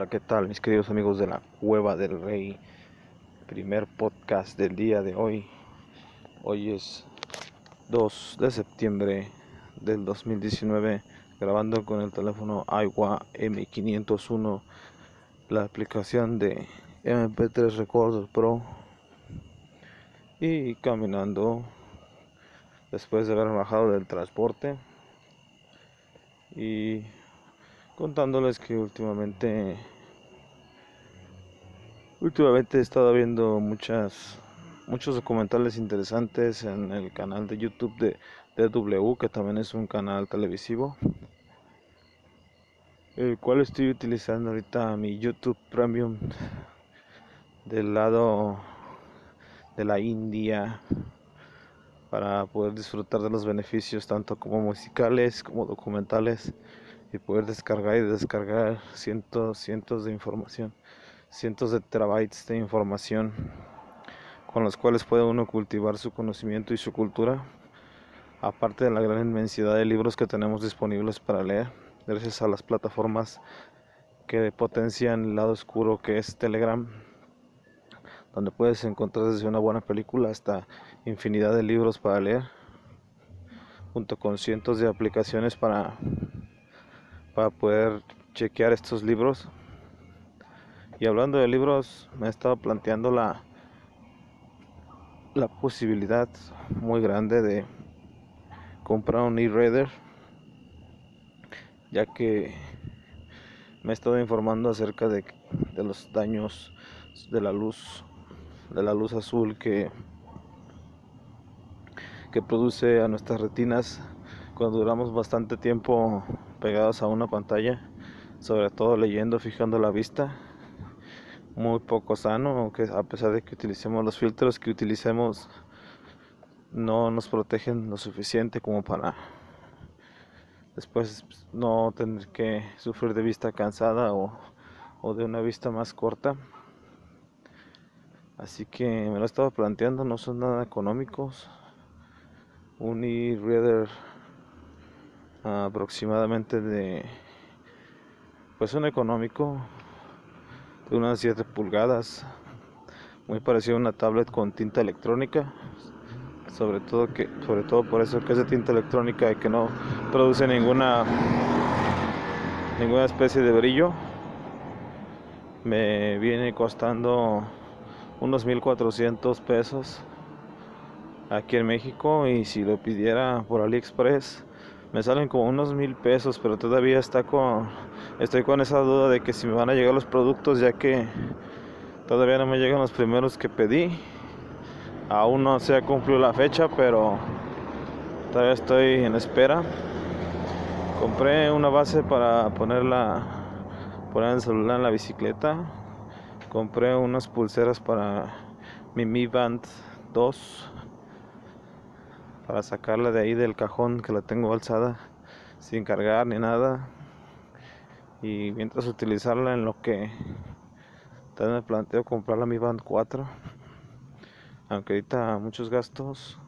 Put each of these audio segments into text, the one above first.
Hola, ¿qué tal mis queridos amigos de la Cueva del Rey? Primer podcast del día de hoy. Hoy es 2 de septiembre del 2019, grabando con el teléfono Aiwa M501, la aplicación de MP3 Recorder Pro y caminando después de haber bajado del transporte y contándoles que últimamente últimamente he estado viendo muchas muchos documentales interesantes en el canal de YouTube de DW que también es un canal televisivo el cual estoy utilizando ahorita mi YouTube Premium del lado de la India para poder disfrutar de los beneficios tanto como musicales como documentales y poder descargar y descargar cientos, cientos de información, cientos de terabytes de información con los cuales puede uno cultivar su conocimiento y su cultura, aparte de la gran inmensidad de libros que tenemos disponibles para leer, gracias a las plataformas que potencian el lado oscuro que es Telegram, donde puedes encontrar desde una buena película hasta infinidad de libros para leer, junto con cientos de aplicaciones para para poder chequear estos libros. Y hablando de libros, me he estado planteando la, la posibilidad muy grande de comprar un e-reader, ya que me he estado informando acerca de, de los daños de la luz, de la luz azul que, que produce a nuestras retinas cuando duramos bastante tiempo pegados a una pantalla, sobre todo leyendo, fijando la vista, muy poco sano, que a pesar de que utilicemos los filtros que utilicemos, no nos protegen lo suficiente como para después no tener que sufrir de vista cansada o, o de una vista más corta. Así que me lo estaba planteando, no son nada económicos. Un e-reader aproximadamente de pues un económico de unas 7 pulgadas muy parecido a una tablet con tinta electrónica sobre todo que sobre todo por eso que es de tinta electrónica y que no produce ninguna ninguna especie de brillo. Me viene costando unos 1400 pesos aquí en México y si lo pidiera por AliExpress me salen como unos mil pesos, pero todavía está con, estoy con esa duda de que si me van a llegar los productos, ya que todavía no me llegan los primeros que pedí. Aún no se ha cumplido la fecha, pero todavía estoy en espera. Compré una base para ponerla, poner el celular en la bicicleta. Compré unas pulseras para mi Mi Band 2 para sacarla de ahí del cajón que la tengo alzada sin cargar ni nada. Y mientras utilizarla en lo que también me planteo comprar la Mi Band 4 aunque ahorita muchos gastos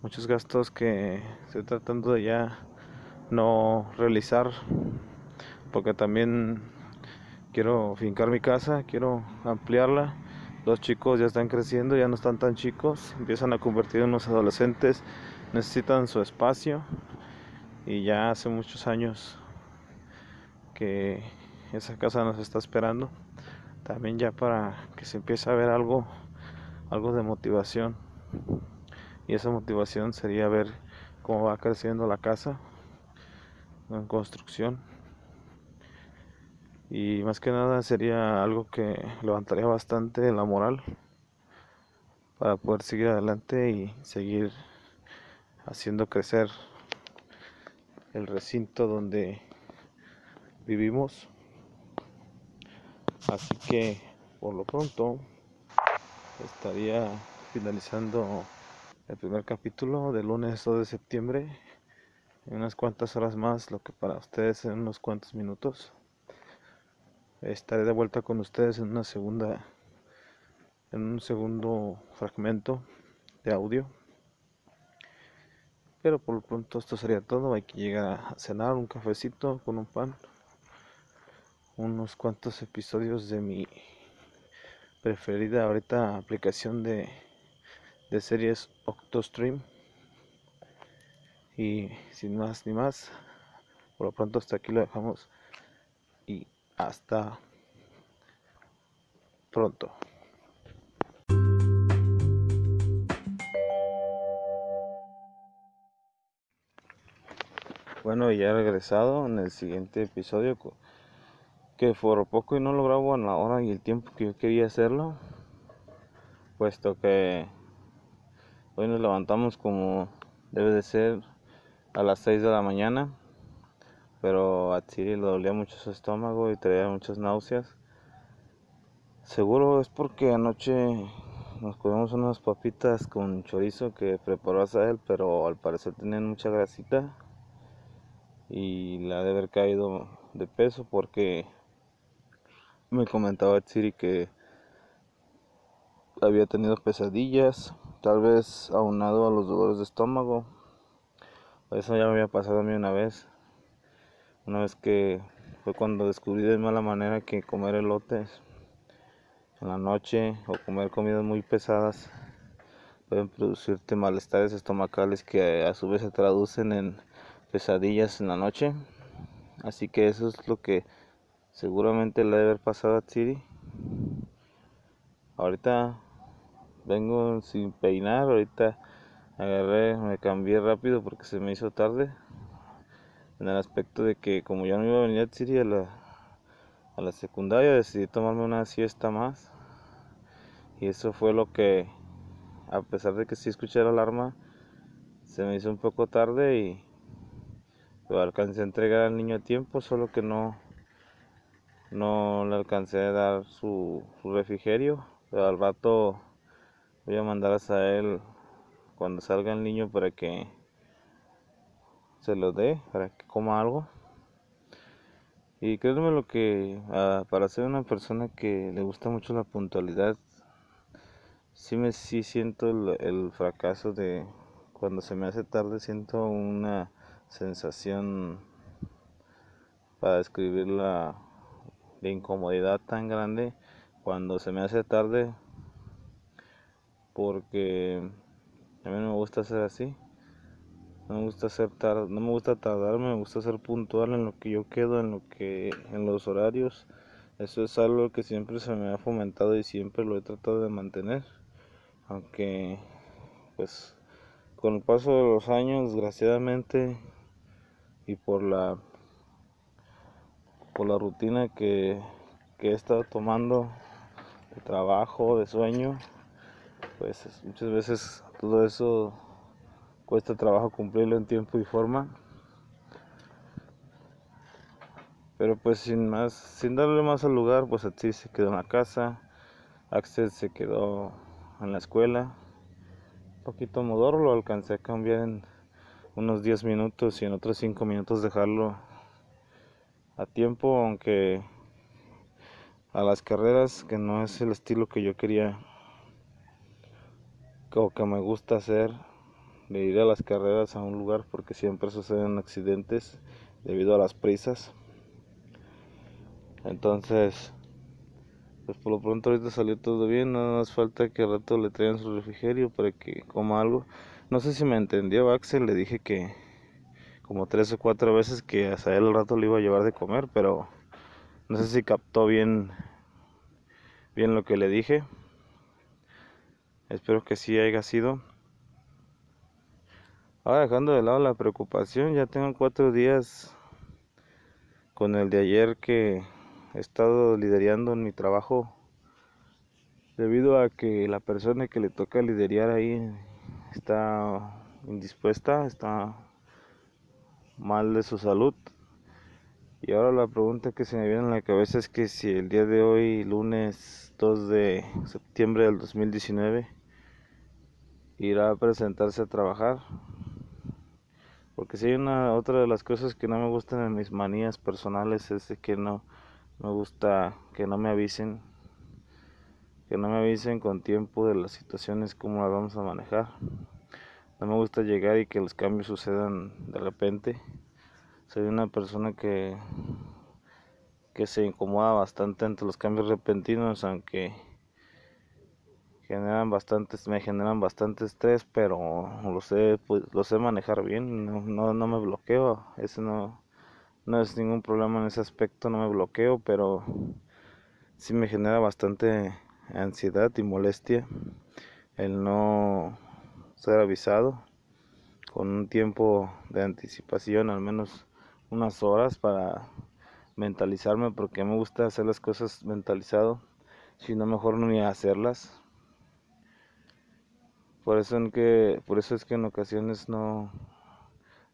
muchos gastos que estoy tratando de ya no realizar porque también quiero fincar mi casa quiero ampliarla los chicos ya están creciendo, ya no están tan chicos, empiezan a convertir en unos adolescentes, necesitan su espacio y ya hace muchos años que esa casa nos está esperando. también ya para que se empiece a ver algo algo de motivación y esa motivación sería ver cómo va creciendo la casa en construcción y más que nada sería algo que levantaría bastante la moral para poder seguir adelante y seguir haciendo crecer el recinto donde vivimos. Así que por lo pronto estaría finalizando el primer capítulo del lunes 2 de septiembre. En unas cuantas horas más lo que para ustedes en unos cuantos minutos estaré de vuelta con ustedes en una segunda en un segundo fragmento de audio. Pero por lo pronto esto sería todo. Hay que llegar a cenar un cafecito con un pan unos cuantos episodios de mi preferida ahorita aplicación de, de series Octostream. Y sin más ni más por lo pronto hasta aquí lo dejamos y hasta pronto. Bueno, ya he regresado en el siguiente episodio que por poco y no lo grabo en la hora y el tiempo que yo quería hacerlo, puesto que hoy nos levantamos como debe de ser a las 6 de la mañana pero a Siri le dolía mucho su estómago y traía muchas náuseas. Seguro es porque anoche nos comimos unas papitas con chorizo que preparó a él, pero al parecer tenían mucha grasita y la de haber caído de peso porque me comentaba Siri que había tenido pesadillas, tal vez aunado a los dolores de estómago. Eso ya me había pasado a mí una vez. Una vez que fue cuando descubrí de mala manera que comer elotes en la noche o comer comidas muy pesadas pueden producirte malestares estomacales que a su vez se traducen en pesadillas en la noche. Así que eso es lo que seguramente le debe haber pasado a Siri. Ahorita vengo sin peinar, ahorita agarré, me cambié rápido porque se me hizo tarde en el aspecto de que como ya no iba a venir a Siri a la, a la secundaria, decidí tomarme una siesta más. Y eso fue lo que, a pesar de que sí escuché la alarma, se me hizo un poco tarde y lo alcancé a entregar al niño a tiempo, solo que no, no le alcancé a dar su, su refrigerio. Pero al rato voy a mandar a él cuando salga el niño para que se lo dé para que coma algo. Y créanme lo que ah, para ser una persona que le gusta mucho la puntualidad, sí me sí siento el, fracaso de cuando se me hace tarde, siento una sensación para describirla de incomodidad tan grande cuando se me hace tarde porque a mí no me gusta ser así no me gusta ser tar no me gusta tardar, me gusta ser puntual en lo que yo quedo, en lo que en los horarios. Eso es algo que siempre se me ha fomentado y siempre lo he tratado de mantener. Aunque pues con el paso de los años, desgraciadamente y por la por la rutina que, que he estado tomando de trabajo, de sueño, pues muchas veces todo eso cuesta trabajo cumplirlo en tiempo y forma. Pero pues sin más, sin darle más al lugar, pues así se quedó en la casa, Axel se quedó en la escuela. Un poquito modoro lo alcancé a cambiar en unos 10 minutos y en otros 5 minutos dejarlo a tiempo, aunque a las carreras, que no es el estilo que yo quería o que me gusta hacer de ir a las carreras a un lugar porque siempre suceden accidentes debido a las prisas. Entonces, pues por lo pronto ahorita salió todo bien, no más falta que al rato le traigan su refrigerio para que coma algo. No sé si me entendió Axel, le dije que como tres o cuatro veces que hasta él al rato le iba a llevar de comer, pero no sé si captó bien bien lo que le dije. Espero que sí haya sido. Ahora dejando de lado la preocupación, ya tengo cuatro días con el de ayer que he estado liderando en mi trabajo debido a que la persona que le toca liderar ahí está indispuesta, está mal de su salud. Y ahora la pregunta que se me viene en la cabeza es que si el día de hoy, lunes 2 de septiembre del 2019, irá a presentarse a trabajar. Porque si hay una otra de las cosas que no me gustan en mis manías personales es que no me gusta que no me avisen que no me avisen con tiempo de las situaciones como las vamos a manejar. No me gusta llegar y que los cambios sucedan de repente. Soy una persona que que se incomoda bastante ante los cambios repentinos, aunque generan bastantes, me generan bastante estrés, pero lo sé, pues, lo sé manejar bien, no, no, me bloqueo, ese no, no es ningún problema en ese aspecto, no me bloqueo, pero sí me genera bastante ansiedad y molestia el no ser avisado con un tiempo de anticipación, al menos unas horas para mentalizarme, porque me gusta hacer las cosas mentalizado, si no mejor no ni hacerlas. Por eso en que por eso es que en ocasiones no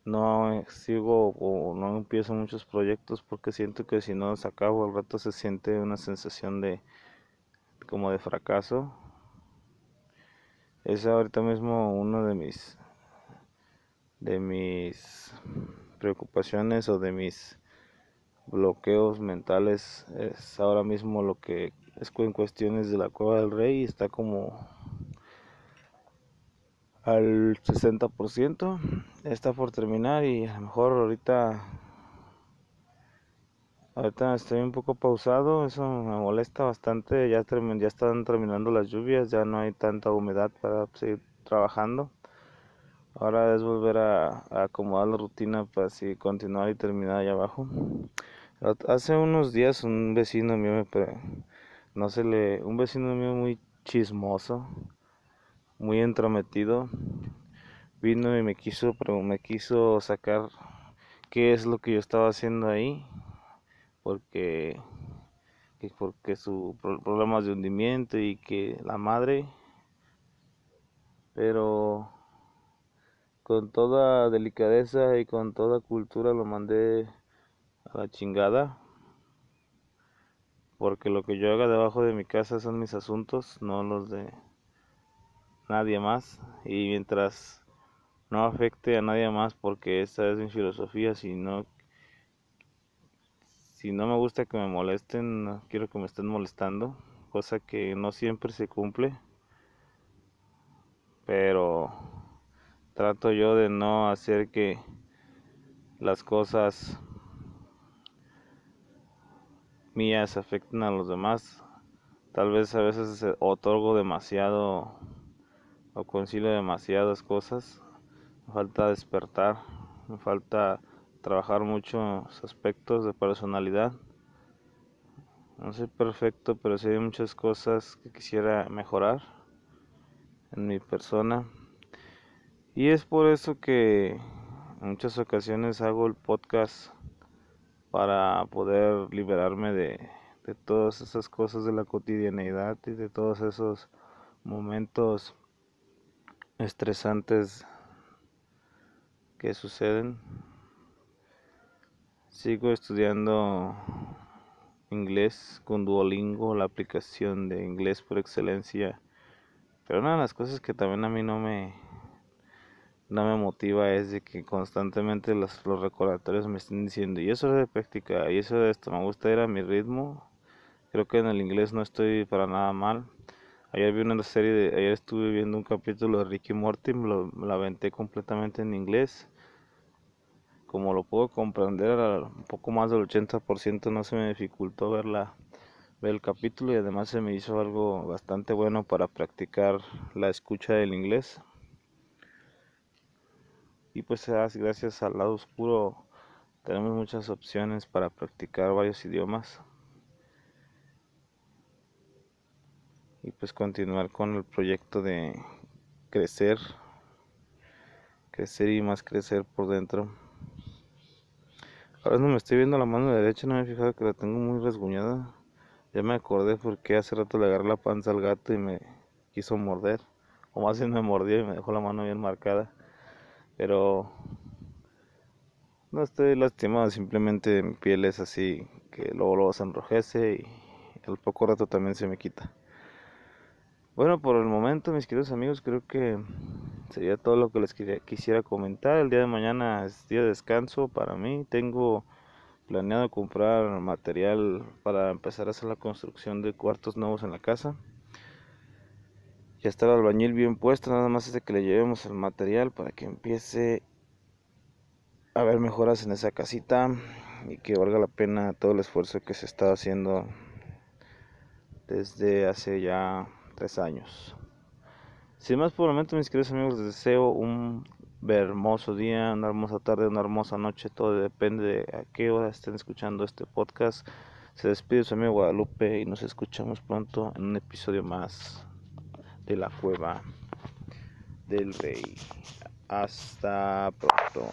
no sigo o no empiezo muchos proyectos porque siento que si no los acabo al rato se siente una sensación de como de fracaso. Es ahorita mismo uno de mis de mis preocupaciones o de mis bloqueos mentales es ahora mismo lo que es en cuestiones de la cueva del rey está como al 60% está por terminar y a lo mejor ahorita ahorita estoy un poco pausado eso me molesta bastante. Ya ya están terminando las lluvias ya no hay tanta humedad para seguir trabajando. Ahora es volver a, acomodar la rutina para así continuar y terminar allá abajo. Hace unos días un vecino mío me no se le un vecino mío muy chismoso muy entrometido, vino y me quiso, me quiso sacar qué es lo que yo estaba haciendo ahí, porque porque su problemas de hundimiento y que la madre, pero con toda delicadeza y con toda cultura lo mandé a la chingada porque lo que yo haga debajo de mi casa son mis asuntos, no los de nadie más y mientras no afecte a nadie más porque esta es mi filosofía si no si no me gusta que me molesten no quiero que me estén molestando cosa que no siempre se cumple pero trato yo de no hacer que las cosas mías afecten a los demás. Tal vez a veces otorgo demasiado o concilio demasiadas cosas, me falta despertar, me falta trabajar muchos aspectos de personalidad. No soy perfecto, pero sí hay muchas cosas que quisiera mejorar en mi persona. Y es por eso que en muchas ocasiones hago el podcast para poder liberarme de, de todas esas cosas de la cotidianeidad y de todos esos momentos estresantes que suceden. Sigo estudiando inglés con Duolingo, la aplicación de inglés por excelencia. Pero una de las cosas que también a mí no me no me motiva es de que constantemente los, los recordatorios me estén diciendo y eso de práctica y eso de esto me gusta ir a mi ritmo creo que en el inglés no estoy para nada mal Ayer vi una serie de, ayer estuve viendo un capítulo de Ricky Morty, lo, me aventé completamente en inglés. Como lo puedo comprender, un poco más del 80% no se me dificultó ver, la, ver el capítulo y además se me hizo algo bastante bueno para practicar la escucha del inglés. Y pues gracias al lado oscuro tenemos muchas opciones para practicar varios idiomas. Y pues continuar con el proyecto de crecer, crecer y más crecer por dentro. Ahora no me estoy viendo la mano derecha, no me he fijado que la tengo muy rasguñada. Ya me acordé porque hace rato le agarré la panza al gato y me quiso morder. O más bien me mordió y me dejó la mano bien marcada. Pero no estoy lastimado, simplemente mi piel es así que luego, luego se enrojece y al poco rato también se me quita. Bueno, por el momento, mis queridos amigos, creo que sería todo lo que les quisiera comentar. El día de mañana es día de descanso para mí. Tengo planeado comprar material para empezar a hacer la construcción de cuartos nuevos en la casa. Ya está el albañil bien puesto, nada más es de que le llevemos el material para que empiece a haber mejoras en esa casita y que valga la pena todo el esfuerzo que se está haciendo desde hace ya tres años. Sin más por el momento, mis queridos amigos, les deseo un hermoso día, una hermosa tarde, una hermosa noche. Todo depende de a qué hora estén escuchando este podcast. Se despide su amigo Guadalupe y nos escuchamos pronto en un episodio más de la cueva del rey. Hasta pronto.